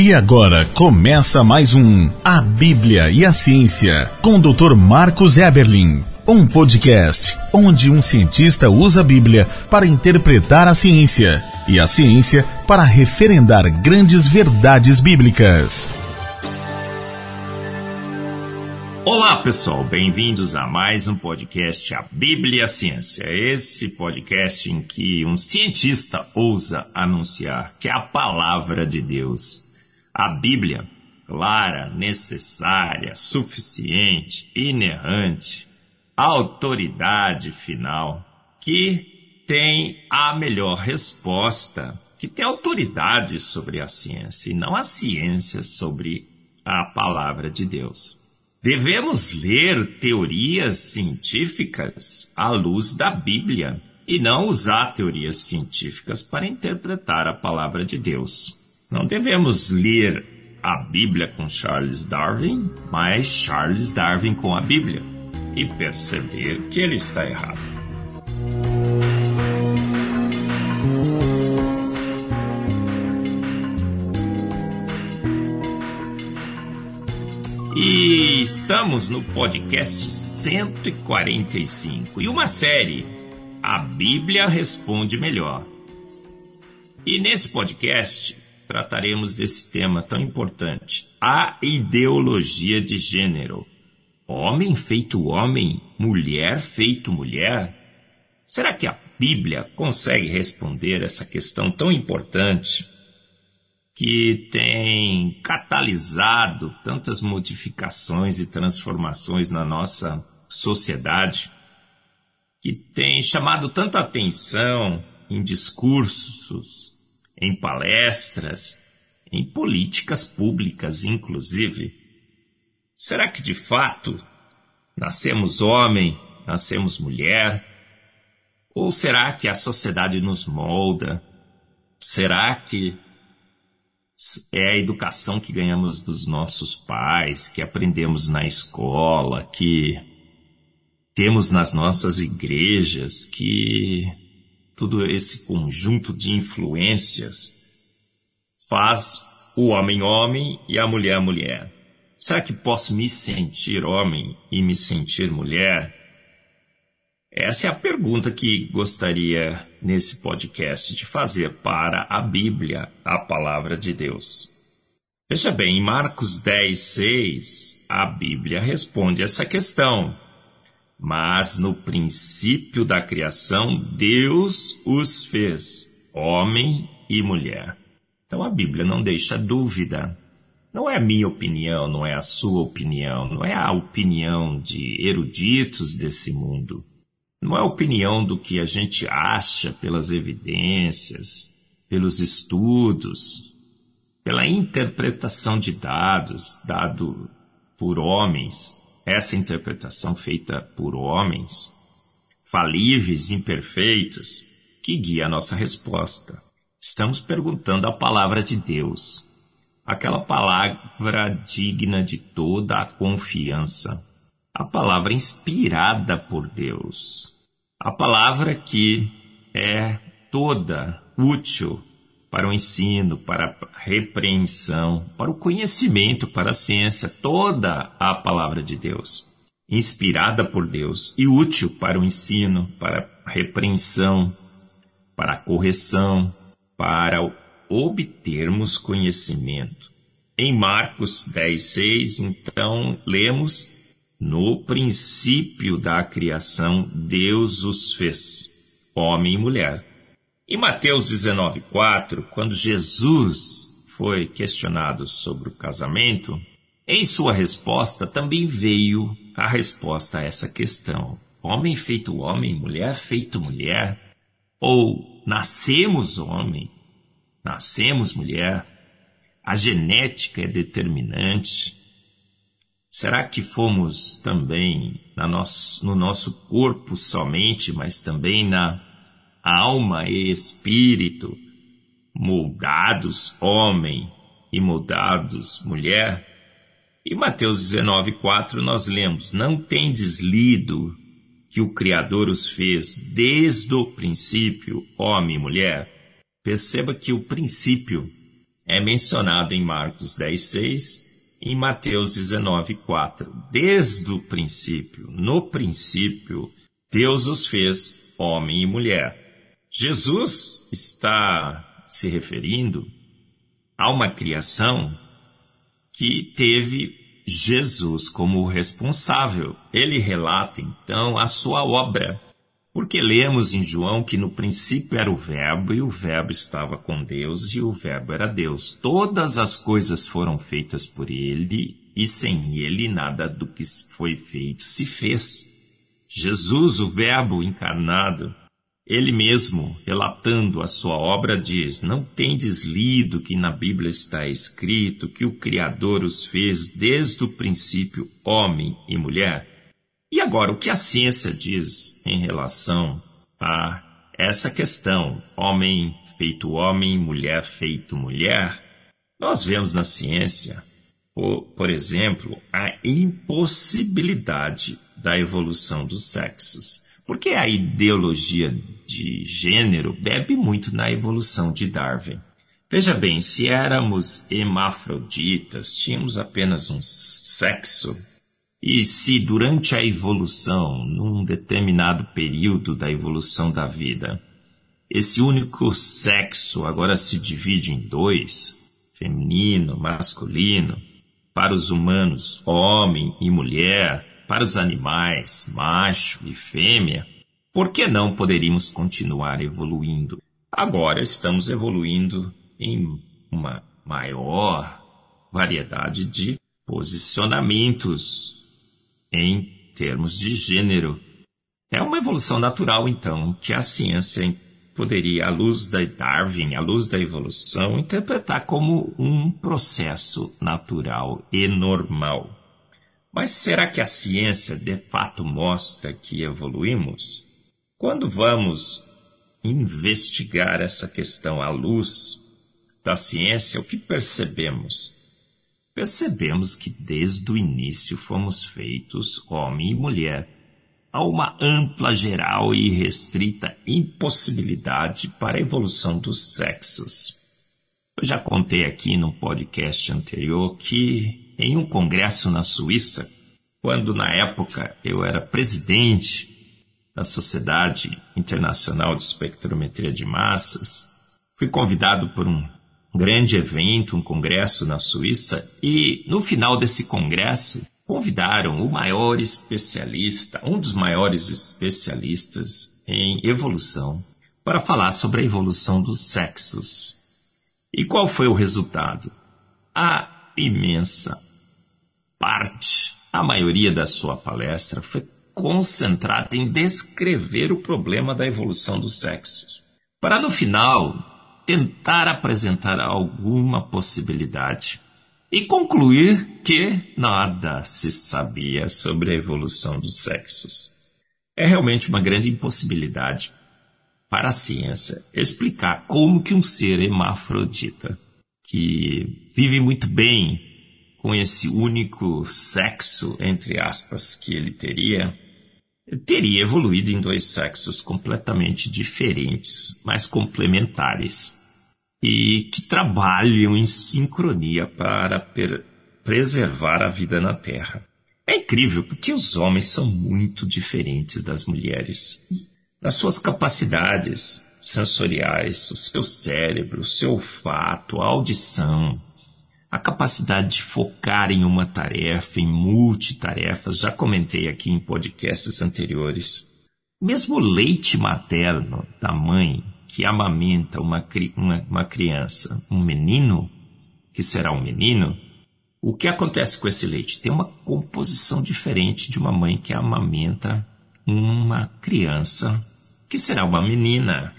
E agora começa mais um A Bíblia e a Ciência com o Dr. Marcos Eberlin. Um podcast onde um cientista usa a Bíblia para interpretar a ciência e a ciência para referendar grandes verdades bíblicas. Olá pessoal, bem-vindos a mais um podcast A Bíblia e a Ciência. Esse podcast em que um cientista ousa anunciar que a palavra de Deus a Bíblia, clara, necessária, suficiente, inerrante, autoridade final, que tem a melhor resposta, que tem autoridade sobre a ciência e não a ciência sobre a palavra de Deus. Devemos ler teorias científicas à luz da Bíblia e não usar teorias científicas para interpretar a palavra de Deus. Não devemos ler a Bíblia com Charles Darwin, mas Charles Darwin com a Bíblia e perceber que ele está errado. E estamos no podcast 145 e uma série A Bíblia Responde Melhor. E nesse podcast trataremos desse tema tão importante: a ideologia de gênero. Homem feito homem, mulher feito mulher? Será que a Bíblia consegue responder essa questão tão importante que tem catalisado tantas modificações e transformações na nossa sociedade, que tem chamado tanta atenção em discursos, em palestras, em políticas públicas, inclusive. Será que de fato nascemos homem, nascemos mulher? Ou será que a sociedade nos molda? Será que é a educação que ganhamos dos nossos pais, que aprendemos na escola, que temos nas nossas igrejas, que todo esse conjunto de influências faz o homem homem e a mulher mulher. Será que posso me sentir homem e me sentir mulher? Essa é a pergunta que gostaria nesse podcast de fazer para a Bíblia, a palavra de Deus. Veja bem, em Marcos 10, 6, a Bíblia responde essa questão. Mas no princípio da criação, Deus os fez, homem e mulher. Então a Bíblia não deixa dúvida. Não é a minha opinião, não é a sua opinião, não é a opinião de eruditos desse mundo. Não é a opinião do que a gente acha pelas evidências, pelos estudos, pela interpretação de dados dado por homens essa interpretação feita por homens, falíveis, imperfeitos, que guia a nossa resposta. Estamos perguntando a palavra de Deus, aquela palavra digna de toda a confiança, a palavra inspirada por Deus, a palavra que é toda útil para o ensino, para a repreensão, para o conhecimento, para a ciência, toda a palavra de Deus, inspirada por Deus e útil para o ensino, para a repreensão, para a correção, para obtermos conhecimento. Em Marcos 10:6, então, lemos: No princípio da criação, Deus os fez, homem e mulher. Em Mateus 19,4, quando Jesus foi questionado sobre o casamento, em sua resposta também veio a resposta a essa questão. Homem feito homem, mulher feito mulher, ou nascemos homem, nascemos mulher, a genética é determinante. Será que fomos também no nosso corpo somente, mas também na alma e espírito, moldados homem e moldados mulher. E Mateus 19:4 nós lemos: Não tendes lido que o Criador os fez desde o princípio, homem e mulher? Perceba que o princípio é mencionado em Marcos 10,6 e em Mateus 19,4. Desde o princípio, no princípio, Deus os fez homem e mulher. Jesus está se referindo a uma criação que teve Jesus como responsável. Ele relata então a sua obra porque lemos em João que no princípio era o Verbo, e o Verbo estava com Deus, e o Verbo era Deus. Todas as coisas foram feitas por ele, e sem ele nada do que foi feito se fez. Jesus, o Verbo encarnado, ele mesmo, relatando a sua obra, diz: Não tendes lido que na Bíblia está escrito que o Criador os fez desde o princípio homem e mulher? E agora, o que a ciência diz em relação a essa questão, homem feito homem, mulher feito mulher? Nós vemos na ciência, por, por exemplo, a impossibilidade da evolução dos sexos. Porque a ideologia de gênero bebe muito na evolução de Darwin. Veja bem, se éramos hermafroditas, tínhamos apenas um sexo e se durante a evolução, num determinado período da evolução da vida, esse único sexo agora se divide em dois, feminino, masculino, para os humanos, homem e mulher, para os animais, macho e fêmea, por que não poderíamos continuar evoluindo? Agora estamos evoluindo em uma maior variedade de posicionamentos em termos de gênero. É uma evolução natural, então, que a ciência poderia, à luz da Darwin, à luz da evolução, interpretar como um processo natural e normal. Mas será que a ciência de fato mostra que evoluímos? Quando vamos investigar essa questão à luz da ciência, o que percebemos? percebemos que desde o início fomos feitos homem e mulher. Há uma ampla, geral e restrita impossibilidade para a evolução dos sexos. Eu já contei aqui num podcast anterior que, em um congresso na Suíça, quando na época eu era presidente da Sociedade Internacional de Espectrometria de Massas, fui convidado por um grande evento, um congresso na Suíça, e no final desse congresso convidaram o maior especialista, um dos maiores especialistas em evolução, para falar sobre a evolução dos sexos. E qual foi o resultado? A imensa parte, a maioria da sua palestra foi concentrada em descrever o problema da evolução dos sexos. Para no final tentar apresentar alguma possibilidade e concluir que nada se sabia sobre a evolução dos sexos. É realmente uma grande impossibilidade para a ciência explicar como que um ser hermafrodita, que vive muito bem com esse único sexo, entre aspas, que ele teria, teria evoluído em dois sexos completamente diferentes, mas complementares e que trabalham em sincronia para preservar a vida na Terra. É incrível porque os homens são muito diferentes das mulheres. Nas suas capacidades sensoriais, o seu cérebro, o seu olfato, a audição, a capacidade de focar em uma tarefa, em multitarefas, já comentei aqui em podcasts anteriores. Mesmo o leite materno da mãe que amamenta uma, uma, uma criança, um menino, que será um menino, o que acontece com esse leite? Tem uma composição diferente de uma mãe que amamenta uma criança, que será uma menina.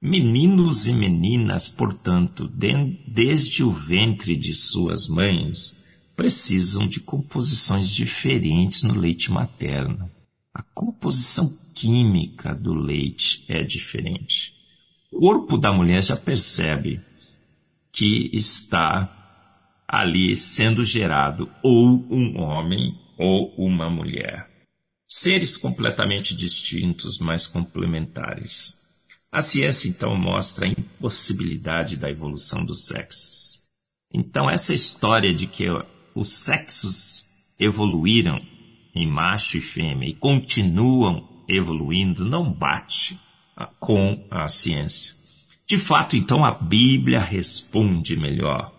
Meninos e meninas, portanto, de, desde o ventre de suas mães, precisam de composições diferentes no leite materno. A composição química do leite é diferente corpo da mulher já percebe que está ali sendo gerado ou um homem ou uma mulher. Seres completamente distintos, mas complementares. A ciência então mostra a impossibilidade da evolução dos sexos. Então, essa história de que os sexos evoluíram em macho e fêmea e continuam evoluindo não bate com a ciência. De fato, então, a Bíblia responde melhor.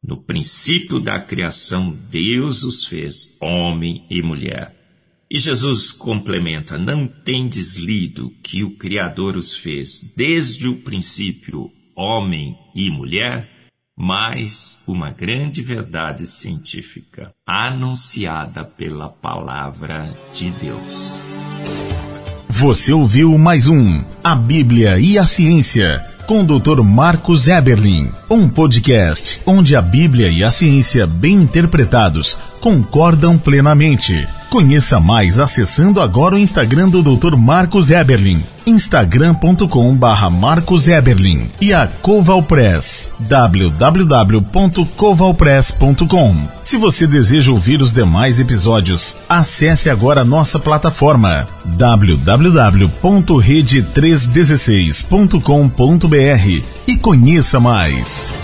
No princípio da criação, Deus os fez homem e mulher. E Jesus complementa: Não tendes lido que o Criador os fez desde o princípio homem e mulher? Mas uma grande verdade científica anunciada pela palavra de Deus. Você ouviu mais um A Bíblia e a Ciência com o Dr. Marcos Eberlin, um podcast onde a Bíblia e a ciência bem interpretados concordam plenamente. Conheça mais acessando agora o Instagram do Dr. Marcos Eberlin, instagram.com barra Marcos Eberlin e a Coval Press, www.covalpress.com. Se você deseja ouvir os demais episódios, acesse agora nossa plataforma www.rede316.com.br e conheça mais.